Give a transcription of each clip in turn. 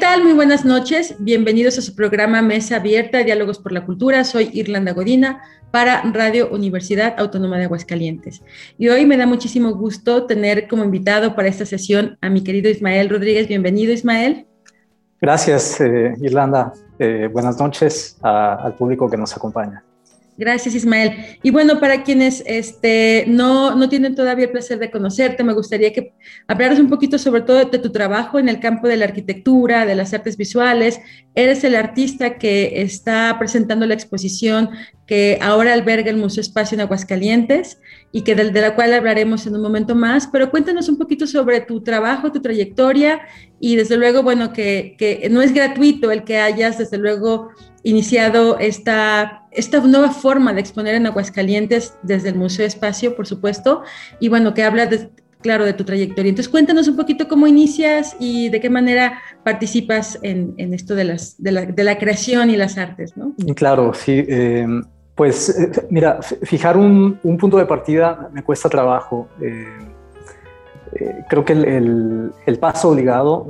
Tal? Muy buenas noches. Bienvenidos a su programa Mesa Abierta, Diálogos por la Cultura. Soy Irlanda Godina para Radio Universidad Autónoma de Aguascalientes. Y hoy me da muchísimo gusto tener como invitado para esta sesión a mi querido Ismael Rodríguez. Bienvenido, Ismael. Gracias, eh, Irlanda. Eh, buenas noches a- al público que nos acompaña. Gracias, Ismael. Y bueno, para quienes este, no, no tienen todavía el placer de conocerte, me gustaría que hablaras un poquito sobre todo de tu trabajo en el campo de la arquitectura, de las artes visuales. Eres el artista que está presentando la exposición que ahora alberga el Museo Espacio en Aguascalientes y que de, de la cual hablaremos en un momento más. Pero cuéntanos un poquito sobre tu trabajo, tu trayectoria y desde luego, bueno, que, que no es gratuito el que hayas desde luego iniciado esta, esta nueva forma de exponer en Aguascalientes desde el Museo Espacio, por supuesto, y bueno, que habla, de, claro, de tu trayectoria. Entonces, cuéntanos un poquito cómo inicias y de qué manera participas en, en esto de, las, de, la, de, la, creación y las artes, ¿no? Claro, sí. Eh, pues, eh, mira, fijar un, un, punto de partida me cuesta trabajo. Eh, creo que el, el, el, paso obligado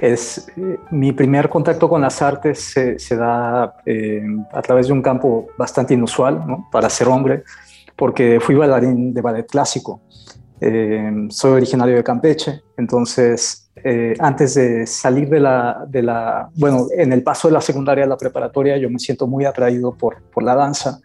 es eh, mi primer contacto con las artes se, da eh, a través de un campo bastante inusual para ser hombre, porque fui bailarín de ballet clásico. Eh, soy originario de Campeche, entonces antes de salir de la, de la, bueno, en el paso de la secundaria a la preparatoria, yo me siento muy atraído por, por la danza.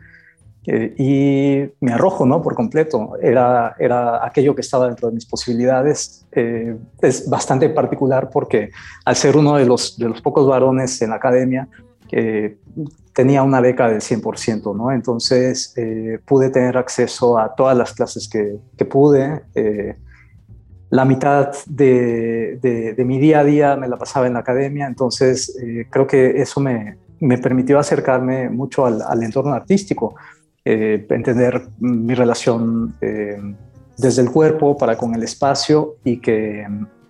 Eh, y me arrojo, ¿no? Por completo. Era, era aquello que estaba dentro de mis posibilidades. Eh, es bastante particular porque al ser uno de los, de los pocos varones en la academia, eh, tenía una beca del 100%, ¿no? Entonces eh, pude tener acceso a todas las clases que, que pude. la mitad de, de, de, mi día a día me la pasaba en la academia, entonces creo que eso me, me permitió acercarme mucho al, al entorno artístico. Eh, entender mi relación eh, desde el cuerpo para con el espacio y que,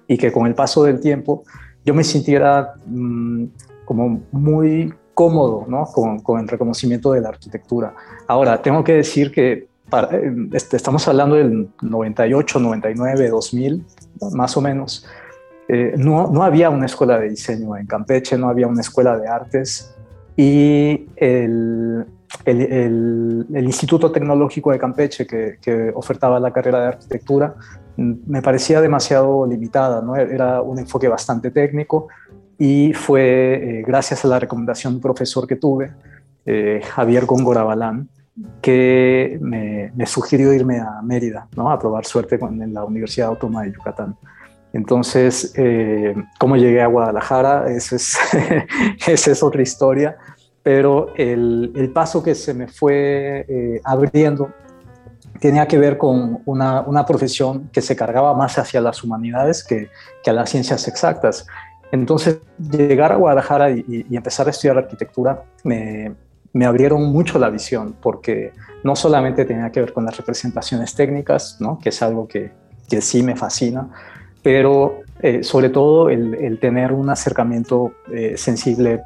y que con el paso del tiempo yo me sintiera mmm, como muy cómodo ¿no? con, con, el reconocimiento de la arquitectura. Ahora, tengo que decir que para, este, estamos hablando del 98, 99, 2000, más o menos. Eh, no, no había una escuela de diseño en Campeche, no había una escuela de artes y el, el, el, el, Instituto Tecnológico de Campeche, que, que, ofertaba la carrera de arquitectura, me parecía demasiado limitada, ¿no? era un enfoque bastante técnico y fue eh, gracias a la recomendación de un profesor que tuve, eh, Javier Góngora Balán, que me, me, sugirió irme a Mérida, ¿no? a probar suerte con, en la Universidad Autónoma de Yucatán. Entonces, eh, ¿cómo llegué a Guadalajara? Esa es, esa es otra historia pero el, el, paso que se me fue eh, abriendo tenía que ver con una, una, profesión que se cargaba más hacia las humanidades que, que, a las ciencias exactas. Entonces, llegar a Guadalajara y, y empezar a estudiar arquitectura me, me, abrieron mucho la visión, porque no solamente tenía que ver con las representaciones técnicas, ¿no? que es algo que, que sí me fascina, pero eh, sobre todo el, el, tener un acercamiento eh, sensible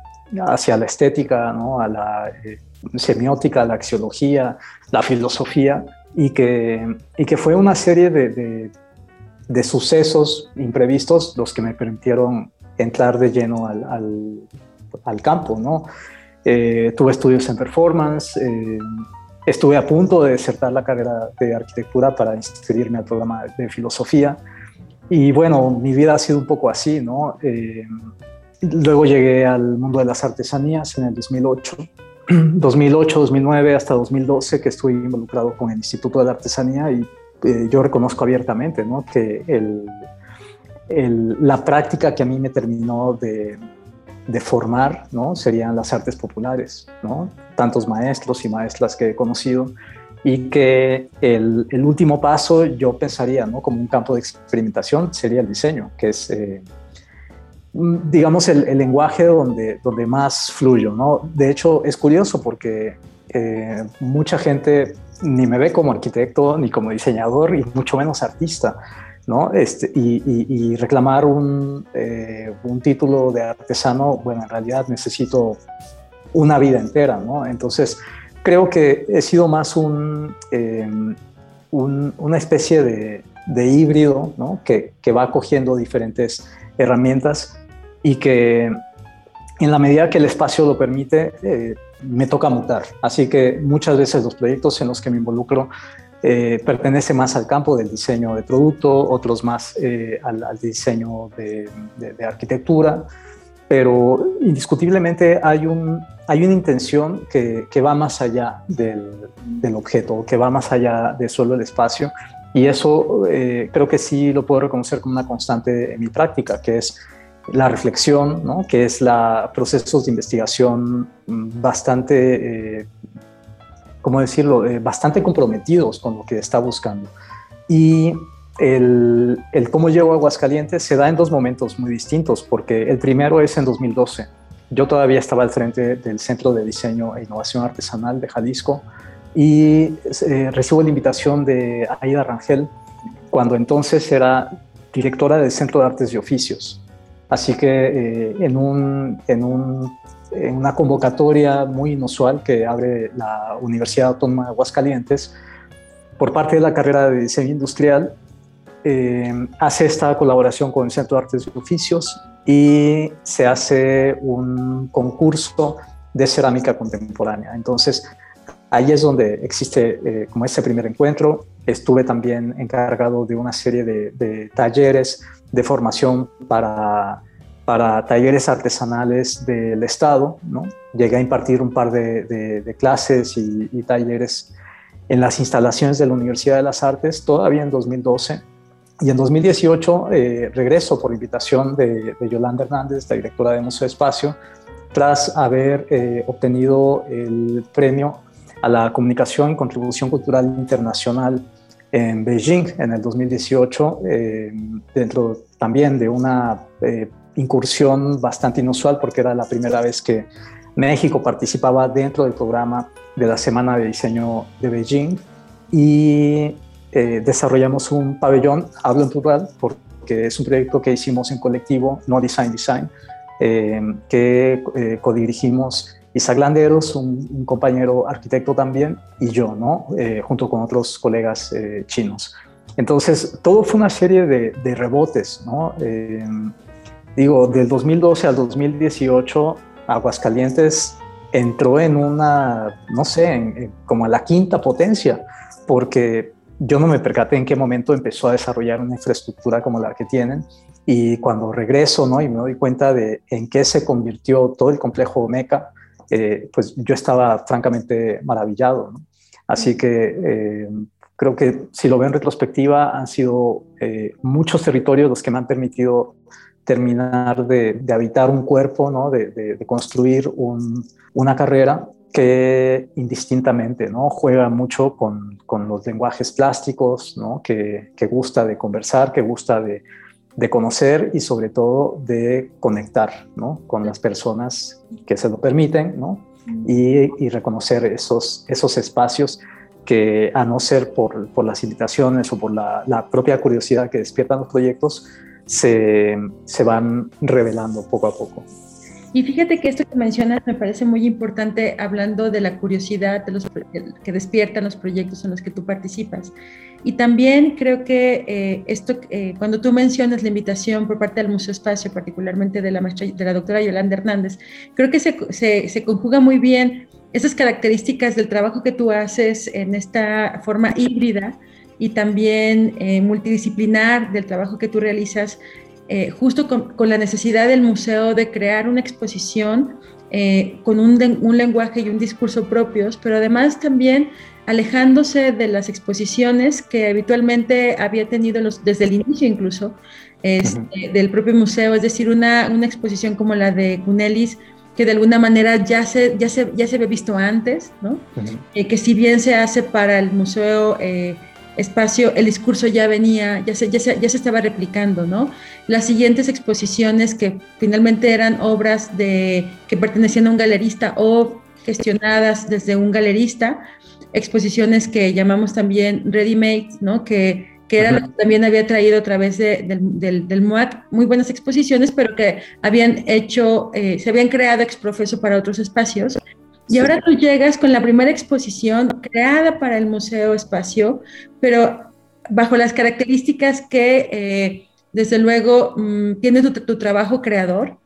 hacia la estética, ¿no? a la eh, semiótica, la axiología, la filosofía, y que, y que fue una serie de, de, sucesos imprevistos los que me permitieron entrar de lleno al, al, al campo. ¿no? Eh, tuve estudios en performance, eh, estuve a punto de desertar la carrera de arquitectura para inscribirme al programa de filosofía, y bueno, mi vida ha sido un poco así, ¿no? Luego llegué al mundo de las artesanías en el 2008, 2008, 2009 hasta 2012 que estuve involucrado con el Instituto de la Artesanía y eh, yo reconozco abiertamente ¿no? que el, el, la práctica que a mí me terminó de, de, formar ¿no? serían las artes populares, ¿no? tantos maestros y maestras que he conocido y que el, el último paso yo pensaría ¿no? como un campo de experimentación sería el diseño, que es... Eh, digamos, el, el, lenguaje donde, donde más fluyo, ¿no? De hecho, es curioso porque eh, mucha gente ni me ve como arquitecto ni como diseñador y mucho menos artista. ¿no? Este, y, reclamar un, eh, un, título de artesano, bueno, en realidad necesito una vida entera, ¿no? Entonces, creo que he sido más un, em, una especie de, de híbrido, ¿no? Que, que, va cogiendo diferentes herramientas y que en la medida que el espacio lo permite, eh, me toca mutar. Así que muchas veces los proyectos en los que me involucro eh, pertenece más al campo del diseño de producto, otros más eh, al, diseño de, arquitectura, pero indiscutiblemente hay, un, hay una intención que, que va más allá del, del, objeto, que va más allá de solo el espacio, y eso eh, creo que sí lo puedo reconocer como una constante en mi práctica, que es la reflexión, que es la procesos de investigación bastante ¿cómo decirlo?, eh, bastante comprometidos con lo que está buscando. Y el, el, cómo llego a Aguascalientes se da en dos momentos muy distintos, porque el primero es en 2012. Yo todavía estaba al frente del Centro de Diseño e Innovación Artesanal de Jalisco y eh, recibo la invitación de Aida Rangel, cuando entonces era directora del Centro de Artes y Oficios. Así que eh, en, un, en un en una convocatoria muy inusual que abre la Universidad Autónoma de Aguascalientes por parte de la carrera de diseño industrial. Eh, hace esta colaboración con el Centro de Artes y Oficios y se hace un concurso de cerámica contemporánea. Entonces, ahí es donde existe eh, como ese primer encuentro. Estuve también encargado de una serie de, de talleres de formación para para talleres artesanales del Estado. ¿no? Llegué a impartir un par de, clases y, talleres en las instalaciones de la Universidad de las Artes, todavía en 2012. Y en 2018 eh, regreso por invitación de, Yolanda Hernández, la directora de Museo Espacio, tras haber eh, obtenido el premio a la comunicación y contribución cultural internacional en Beijing en el 2018, eh, dentro también de una incursión bastante inusual porque era la primera vez que México participaba dentro del programa de la Semana de Diseño de Beijing. Y eh, desarrollamos un pabellón, hablo en plural porque es un proyecto que hicimos en colectivo, No Design Design, eh, que eh, codirigimos Isaac Landeros, un, compañero arquitecto también, y yo, ¿no? junto con otros colegas chinos. Entonces, todo fue una serie de, rebotes, ¿no? digo, del 2012 al 2018, Aguascalientes entró en una, no sé, como a la quinta potencia, porque yo no me percaté en qué momento empezó a desarrollar una infraestructura como la que tienen. Y cuando regreso, ¿no? Y me doy cuenta de en qué se convirtió todo el complejo Meca, eh, pues yo estaba francamente maravillado, Así que eh, creo que si lo veo en retrospectiva, han sido eh, muchos territorios los que me han permitido terminar de, habitar un cuerpo, ¿no? de, construir una carrera que indistintamente ¿no? juega mucho con, con los lenguajes plásticos, ¿no? que, que, gusta de conversar, que gusta de, de conocer y sobre todo de conectar ¿no? con las personas que se lo permiten ¿no? y, y, reconocer esos, esos espacios que a no ser por, por las invitaciones o por la, la propia curiosidad que despiertan los proyectos, se, se van revelando poco a poco. Y fíjate que esto que mencionas me parece muy importante hablando de la curiosidad de los, que despiertan los proyectos en los que tú participas. Y también creo que eh, esto, eh, cuando tú mencionas la invitación por parte del Museo Espacio, particularmente de la, doctora Yolanda Hernández, creo que se, se, conjuga muy bien esas características del trabajo que tú haces en esta forma híbrida y también eh, multidisciplinar del trabajo que tú realizas, justo con, la necesidad del museo de crear una exposición eh, con un, lenguaje y un discurso propios, pero además también alejándose de las exposiciones que habitualmente había tenido los, desde el inicio incluso este, del propio museo, es decir, una, una exposición como la de Cunelis, que de alguna manera ya se, ya se, ya se había visto antes, ¿no? que si bien se hace para el museo espacio, el discurso ya venía, ya se, ya se, ya se estaba replicando, ¿no? Las siguientes exposiciones que finalmente eran obras de, que pertenecían a un galerista o gestionadas desde un galerista, exposiciones que llamamos también ready made, ¿no? Que, que era lo que también había traído a través del, del, MOAC, muy buenas exposiciones, pero que habían hecho, eh, se habían creado exprofeso para otros espacios. Y ahora tú llegas con la primera exposición creada para el Museo Espacio, pero bajo las características que, eh, desde luego, mm, tiene tu, trabajo creador,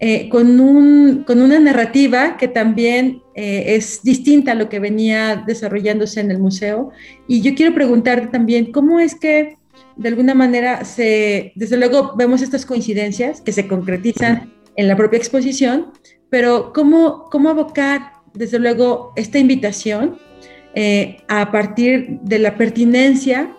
eh, con, un, con, una narrativa que también eh, es distinta a lo que venía desarrollándose en el museo. Y yo quiero preguntarte también, ¿cómo es que de alguna manera se, desde luego vemos estas coincidencias que se concretizan en la propia exposición, pero cómo, cómo abocar, desde luego, esta invitación a partir de la pertinencia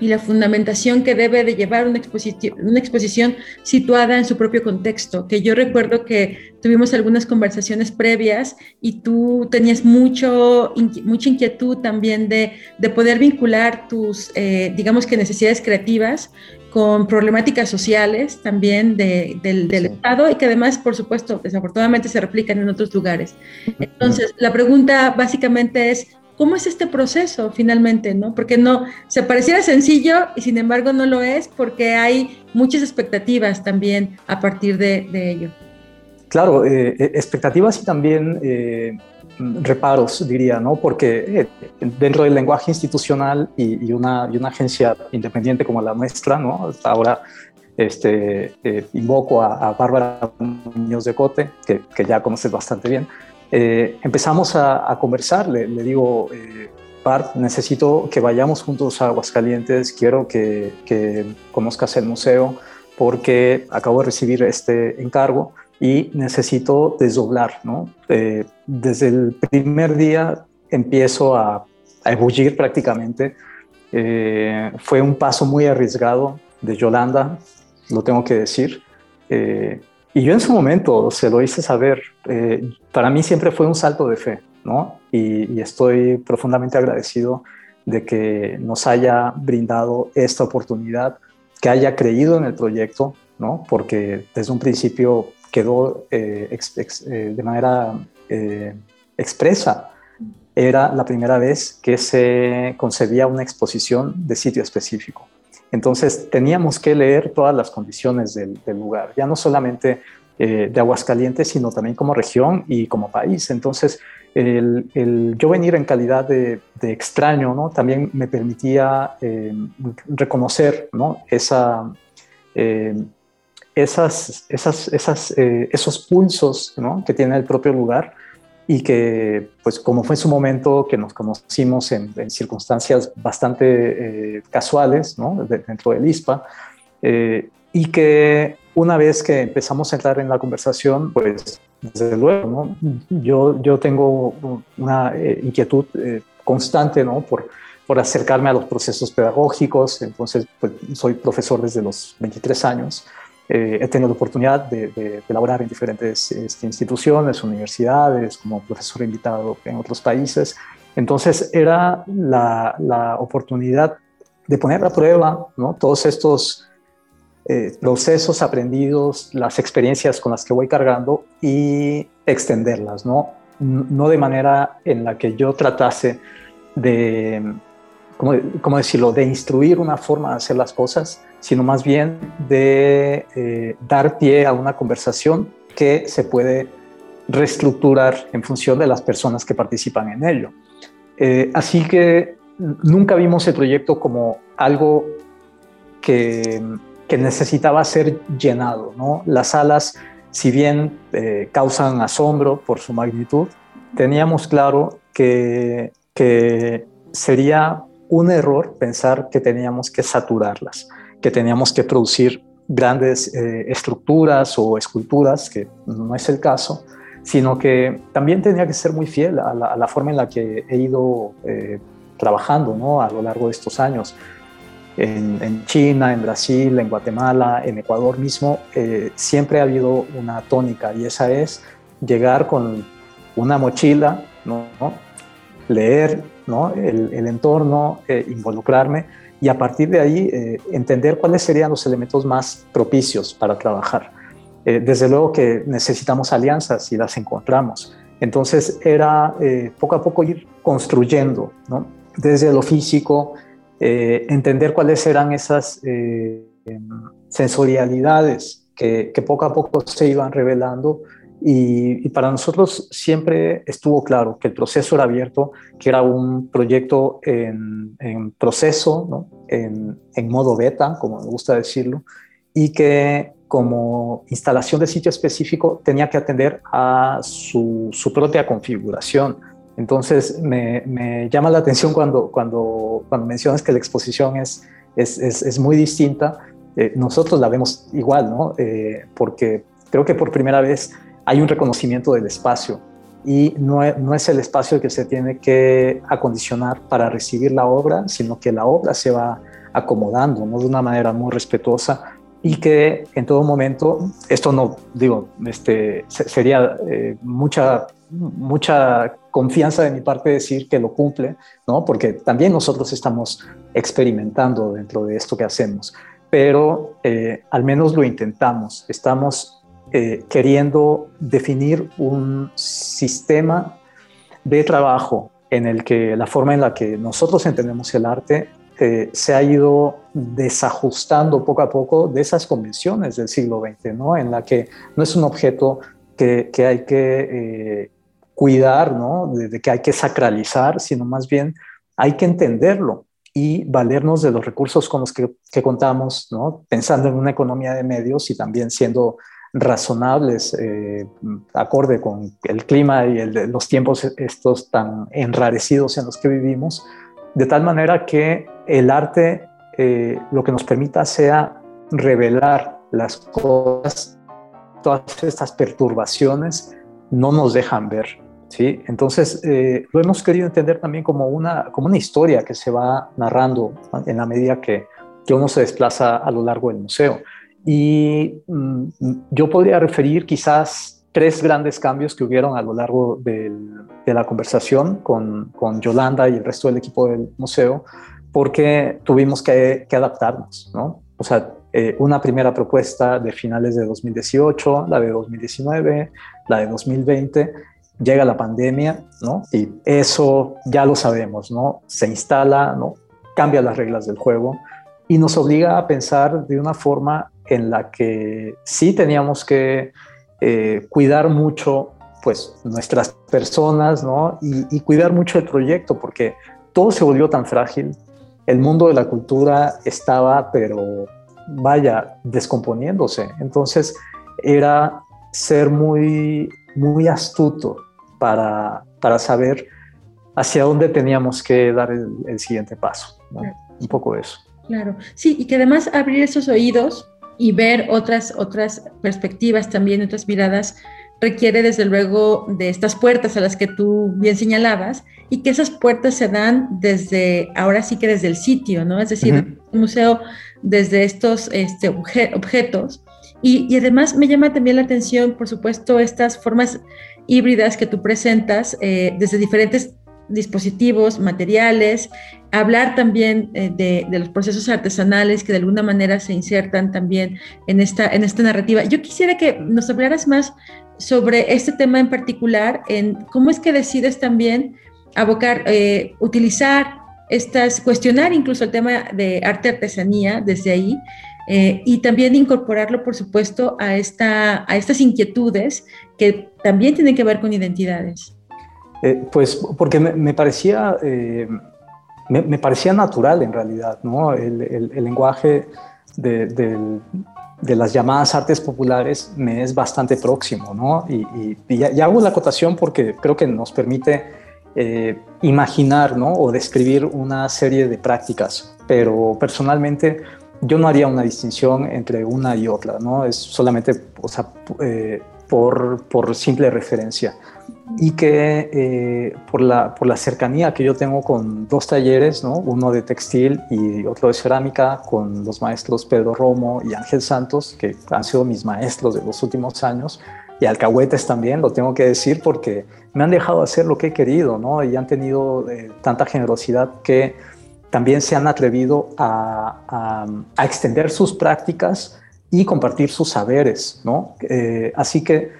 y la fundamentación que debe de llevar una exposición, una exposición situada en su propio contexto, que yo recuerdo que tuvimos algunas conversaciones previas y tú tenías mucho, mucha inquietud también de, de poder vincular tus, eh, digamos que necesidades creativas con problemáticas sociales también de, del, del Estado y que además, por supuesto, desafortunadamente se replican en otros lugares. Entonces, la pregunta básicamente es, ¿Cómo es este proceso finalmente? ¿no? Porque no, se pareciera sencillo y sin embargo no lo es porque hay muchas expectativas también a partir de, ello. Claro, eh, eh, expectativas y también eh, reparos, diría, ¿no? Porque dentro del lenguaje institucional y, una, y, una, agencia independiente como la nuestra, ¿no? ahora este, invoco a, Bárbara Muñoz de Cote, que, que ya conoces bastante bien, eh, empezamos a, conversar, le, digo, eh, Bart, necesito que vayamos juntos a Aguascalientes, quiero que, conozcas el museo porque acabo de recibir este encargo y necesito desdoblar, ¿no? Eh, desde el primer día empiezo a, a ebullir prácticamente. Eh, fue un paso muy arriesgado de Yolanda, lo tengo que decir. Y yo en su momento se lo hice saber. Eh, para mí siempre fue un salto de fe, ¿no? Y, estoy profundamente agradecido de que nos haya brindado esta oportunidad, que haya creído en el proyecto, ¿no? Porque desde un principio quedó eh, eh, de manera expresa. Era la primera vez que se concebía una exposición de sitio específico. Entonces teníamos que leer todas las condiciones del, lugar, ya no solamente eh, de Aguascalientes, sino también como región y como país. Entonces, el, yo venir en calidad de, extraño, ¿no? También me permitía eh, reconocer, ¿no? Esa, eh, esas, esos pulsos. Que tiene el propio lugar y que, pues como fue en su momento que nos conocimos en, circunstancias bastante eh, casuales, ¿no? dentro del ISPA, eh, y que una vez que empezamos a entrar en la conversación, pues desde luego, ¿no? yo, yo tengo una eh, inquietud constante ¿no? por, por acercarme a los procesos pedagógicos, entonces pues, soy profesor desde los 23 años, eh, he tenido la oportunidad de, de, elaborar en diferentes este, instituciones, universidades, como profesor invitado en otros países. Entonces era la, la oportunidad de poner a prueba ¿no? todos estos eh, procesos aprendidos, las experiencias con las que voy cargando y extenderlas, ¿no? no de manera en la que yo tratase de, ¿cómo, cómo decirlo?, de instruir una forma de hacer las cosas, sino más bien de eh, dar pie a una conversación que se puede reestructurar en función de las personas que participan en ello. Eh, así que nunca vimos el proyecto como algo que, que necesitaba ser llenado. ¿no? Las salas, si bien eh, causan asombro por su magnitud, teníamos claro que, que sería un error pensar que teníamos que saturarlas que teníamos que producir grandes eh, estructuras o esculturas, que no es el caso, sino que también tenía que ser muy fiel a la, forma en la que he ido eh, trabajando ¿no? a lo largo de estos años. En, China, en Brasil, en Guatemala, en Ecuador mismo, eh, siempre ha habido una tónica y esa es llegar con una mochila, ¿no? leer ¿no? el, el entorno, involucrarme y a partir de ahí eh, entender cuáles serían los elementos más propicios para trabajar. Eh, desde luego que necesitamos alianzas y las encontramos. Entonces era eh, poco a poco ir construyendo, ¿no? desde lo físico, eh, entender cuáles eran esas eh, sensorialidades que, que, poco a poco se iban revelando y, para nosotros siempre estuvo claro que el proceso era abierto, que era un proyecto en, en proceso, ¿no? en, en modo beta, como me gusta decirlo, y que como instalación de sitio específico tenía que atender a su, su propia configuración. Entonces me, me, llama la atención cuando, cuando, cuando mencionas que la exposición es, es, es, muy distinta. Eh, nosotros la vemos igual, ¿no? Eh, porque creo que por primera vez hay un reconocimiento del espacio y no, no, es el espacio que se tiene que acondicionar para recibir la obra, sino que la obra se va acomodando ¿no? de una manera muy respetuosa y que en todo momento, esto no, digo, este, sería eh, mucha, mucha confianza de mi parte decir que lo cumple, ¿no? porque también nosotros estamos experimentando dentro de esto que hacemos, pero eh, al menos lo intentamos, estamos eh, queriendo definir un sistema de trabajo en el que la forma en la que nosotros entendemos el arte eh, se ha ido desajustando poco a poco de esas convenciones del siglo XX, ¿no? en la que no es un objeto que, que hay que eh, cuidar, ¿no? de, que hay que sacralizar, sino más bien hay que entenderlo y valernos de los recursos con los que, que contamos, ¿no? pensando en una economía de medios y también siendo razonables, eh, acorde con el clima y el, los tiempos estos tan enrarecidos en los que vivimos, de tal manera que el arte eh, lo que nos permita sea revelar las cosas, todas estas perturbaciones no nos dejan ver. ¿sí? Entonces, eh, lo hemos querido entender también como una, como una historia que se va narrando en la medida que, que uno se desplaza a lo largo del museo. Y mm, yo podría referir quizás tres grandes cambios que hubieron a lo largo de la conversación con, con, Yolanda y el resto del equipo del museo, porque tuvimos que, adaptarnos, ¿no? O sea, eh, una primera propuesta de finales de 2018, la de 2019, la de 2020, llega la pandemia, ¿no? Y eso ya lo sabemos, ¿no? Se instala, ¿no? Cambia las reglas del juego y nos obliga a pensar de una forma en la que sí teníamos que eh, cuidar mucho pues nuestras personas, ¿no? Y, y, cuidar mucho el proyecto, porque todo se volvió tan frágil. El mundo de la cultura estaba, pero vaya, descomponiéndose. Entonces era ser muy, muy astuto para, para saber hacia dónde teníamos que dar el, el siguiente paso. ¿no? Un poco eso. Claro, sí, y que además abrir esos oídos y ver otras, otras perspectivas también, otras miradas, requiere desde luego de estas puertas a las que tú bien señalabas y que esas puertas se dan desde, ahora sí que desde el sitio, ¿no? Es decir, el museo desde estos este, objetos. Y, y, además me llama también la atención, por supuesto, estas formas híbridas que tú presentas eh, desde diferentes dispositivos, materiales, hablar también eh, de, los procesos artesanales que de alguna manera se insertan también en esta, en esta narrativa. Yo quisiera que nos hablaras más sobre este tema en particular, en cómo es que decides también abocar, eh, utilizar estas, cuestionar incluso el tema de arte-artesanía desde ahí, eh, y también incorporarlo, por supuesto, a, esta, a estas inquietudes que también tienen que ver con identidades. Eh, pues porque me, parecía, eh, me, parecía natural en realidad, ¿no? El, el, lenguaje de, de, las llamadas artes populares me es bastante próximo, ¿no? Y, y, hago la acotación porque creo que nos permite eh, imaginar, ¿no? O describir una serie de prácticas, pero personalmente yo no haría una distinción entre una y otra, ¿no? Es solamente, o sea, por, por simple referencia y que eh, por, la, por la cercanía que yo tengo con dos talleres, ¿no? uno de textil y otro de cerámica, con los maestros Pedro Romo y Ángel Santos, que han sido mis maestros de los últimos años, y alcahuetes también, lo tengo que decir, porque me han dejado hacer lo que he querido, ¿no? y han tenido eh, tanta generosidad que también se han atrevido a, a, extender sus prácticas y compartir sus saberes. ¿no? Eh, así que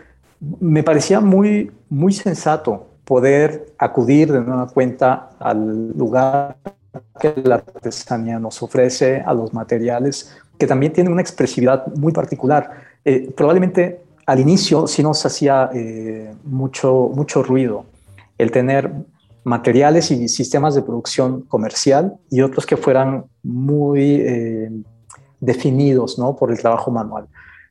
me parecía muy, muy sensato poder acudir de nueva cuenta al lugar que la artesanía nos ofrece, a los materiales, que también tienen una expresividad muy particular. Eh, probablemente al inicio sí nos hacía eh, mucho, mucho ruido el tener materiales y sistemas de producción comercial y otros que fueran muy eh, definidos ¿no? por el trabajo manual.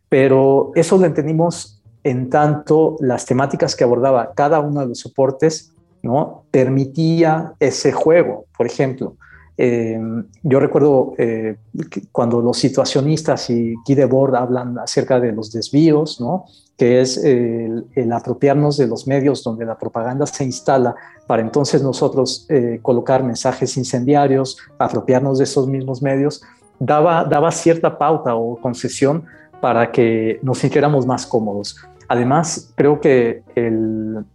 Pero eso lo entendimos en tanto las temáticas que abordaba cada uno de los soportes ¿no? permitía ese juego. Por ejemplo, eh, yo recuerdo eh, cuando los situacionistas y Guy Debord hablan acerca de los desvíos, ¿no? que es el, apropiarnos de los medios donde la propaganda se instala para entonces nosotros eh, colocar mensajes incendiarios, apropiarnos de esos mismos medios, daba, daba cierta pauta o concesión para que nos sintiéramos más cómodos. Además, creo que el,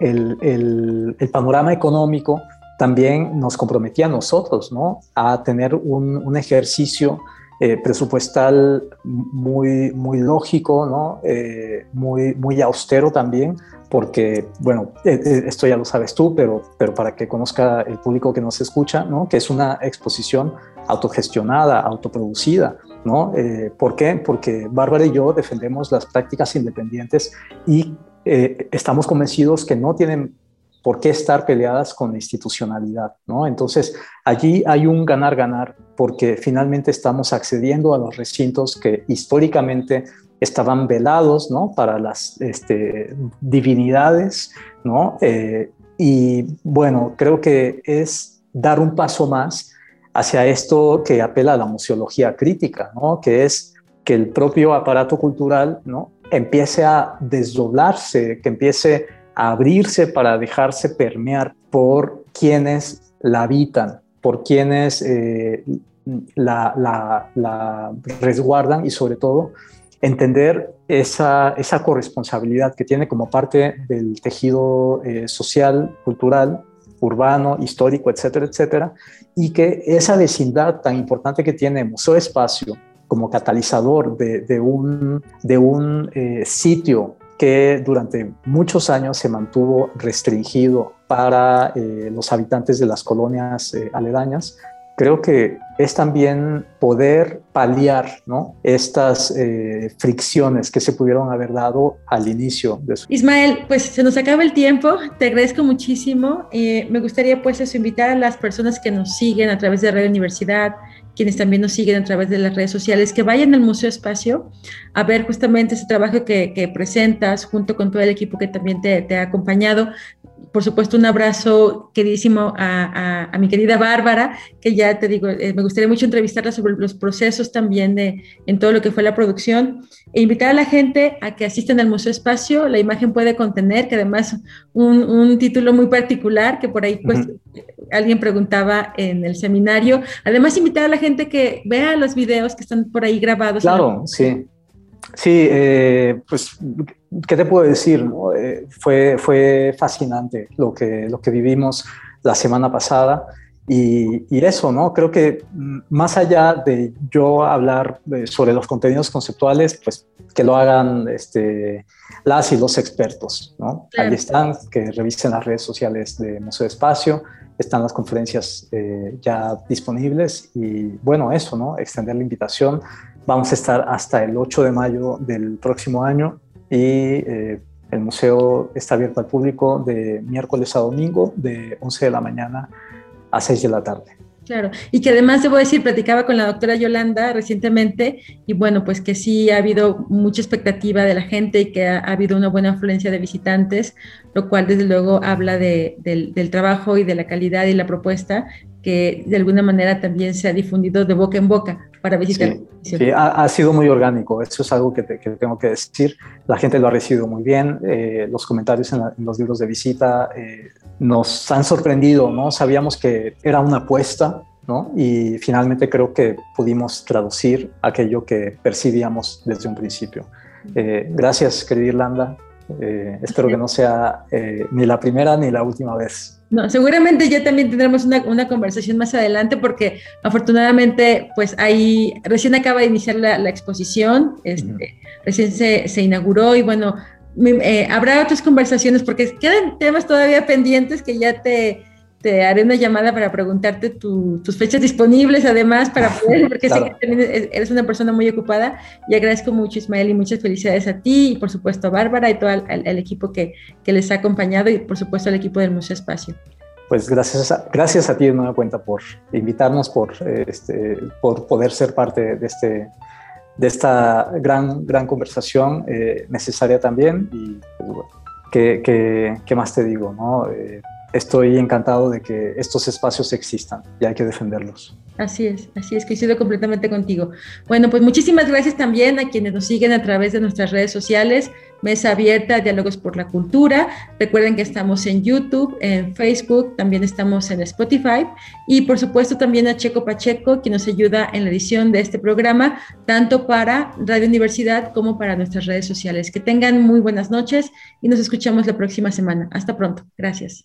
el, el panorama económico también nos comprometía a nosotros, ¿no? A tener un, ejercicio eh, presupuestal muy, muy lógico, ¿no? Eh, muy, muy austero también, porque, bueno, eh, esto ya lo sabes tú, pero, pero para que conozca el público que nos escucha, ¿no? Que es una exposición autogestionada, autoproducida, ¿no? ¿Por qué? Porque Bárbara y yo defendemos las prácticas independientes y estamos convencidos que no tienen ¿por qué estar peleadas con la institucionalidad? ¿no? Entonces, allí hay un ganar-ganar porque finalmente estamos accediendo a los recintos que históricamente estaban velados ¿no? para las este, divinidades. Eh, y bueno, creo que es dar un paso más hacia esto que apela a la museología crítica, ¿no? que es que el propio aparato cultural ¿no? empiece a desdoblarse, que empiece abrirse para dejarse permear por quienes la habitan, por quienes eh, la, resguardan y sobre todo entender esa, esa, corresponsabilidad que tiene como parte del tejido eh, social, cultural, urbano, histórico, etcétera, etcétera, y que esa vecindad tan importante que tiene Museo Espacio como catalizador de, un, de un eh, sitio que durante muchos años se mantuvo restringido para eh, los habitantes de las colonias eh, aledañas, creo que es también poder paliar ¿no? estas eh, fricciones que se pudieron haber dado al inicio de su... Ismael, pues se nos acaba el tiempo, te agradezco muchísimo. me gustaría pues eso, invitar a las personas que nos siguen a través de Radio Universidad, quienes también nos siguen a través de las redes sociales, que vayan al Museo Espacio a ver justamente ese trabajo que, presentas junto con todo el equipo que también te, ha acompañado. Por supuesto, un abrazo queridísimo a, mi querida Bárbara, que ya te digo, eh, me gustaría mucho entrevistarla sobre los procesos también de, en todo lo que fue la producción e invitar a la gente a que asistan al Museo Espacio. La imagen puede contener, que además un, un título muy particular, que por ahí pues, alguien preguntaba en el seminario. Además, invitar a la gente que vea los videos que están por ahí grabados. Claro, sí. Sí, eh, pues, ¿qué te puedo decir? Eh, fue, fue fascinante lo que, lo que vivimos la semana pasada. Y, y, eso, ¿no? Creo que mm, más allá de yo hablar sobre los contenidos conceptuales, pues que lo hagan este, las y los expertos, ¿no? Ahí están, que revisen las redes sociales de Museo Espacio, están las conferencias eh, ya disponibles y bueno, eso, ¿no? Extender la invitación. Vamos a estar hasta el 8 de mayo del próximo año y eh, el museo está abierto al público de miércoles a domingo de 11 de la mañana a 6 de la tarde. Claro, y que además debo decir, platicaba con la doctora Yolanda recientemente y bueno, pues que sí ha habido mucha expectativa de la gente y que ha, habido una buena afluencia de visitantes, lo cual desde luego habla de, del, trabajo y de la calidad y la propuesta que de alguna manera también se ha difundido de boca en boca para visitar. Sí, ha, sido muy orgánico, eso es algo que, tengo que decir. La gente lo ha recibido muy bien, eh, los comentarios en, los libros de visita eh, nos han sorprendido, ¿no? Sabíamos que era una apuesta, ¿no? Y finalmente creo que pudimos traducir aquello que percibíamos desde un principio. Eh, gracias, querida Irlanda. espero que no sea ni la primera ni la última vez. No, seguramente ya también tendremos una, una, conversación más adelante porque afortunadamente pues ahí recién acaba de iniciar la, la exposición, este, recién se, se, inauguró y bueno, eh, habrá otras conversaciones porque quedan temas todavía pendientes que ya te, te haré una llamada para preguntarte tus fechas disponibles, además, para poder, porque sé que también eres una persona muy ocupada y agradezco mucho, Ismael, y muchas felicidades a ti y, por supuesto, a Bárbara y todo el, equipo que, que, les ha acompañado y, por supuesto, al equipo del Museo Espacio. Pues gracias a, gracias a ti de nueva cuenta por invitarnos, por, este, por poder ser parte de, este, de esta gran, gran conversación eh, necesaria también. Y pues, bueno, ¿qué, qué, qué, más te digo? No? Eh, estoy encantado de que estos espacios existan y hay que defenderlos. Así es, así es, coincido completamente contigo. Bueno, pues muchísimas gracias también a quienes nos siguen a través de nuestras redes sociales, Mesa Abierta, Diálogos por la Cultura. Recuerden que estamos en YouTube, en Facebook, también estamos en Spotify y por supuesto también a Checo Pacheco, quien nos ayuda en la edición de este programa, tanto para Radio Universidad como para nuestras redes sociales. Que tengan muy buenas noches y nos escuchamos la próxima semana. Hasta pronto. Gracias.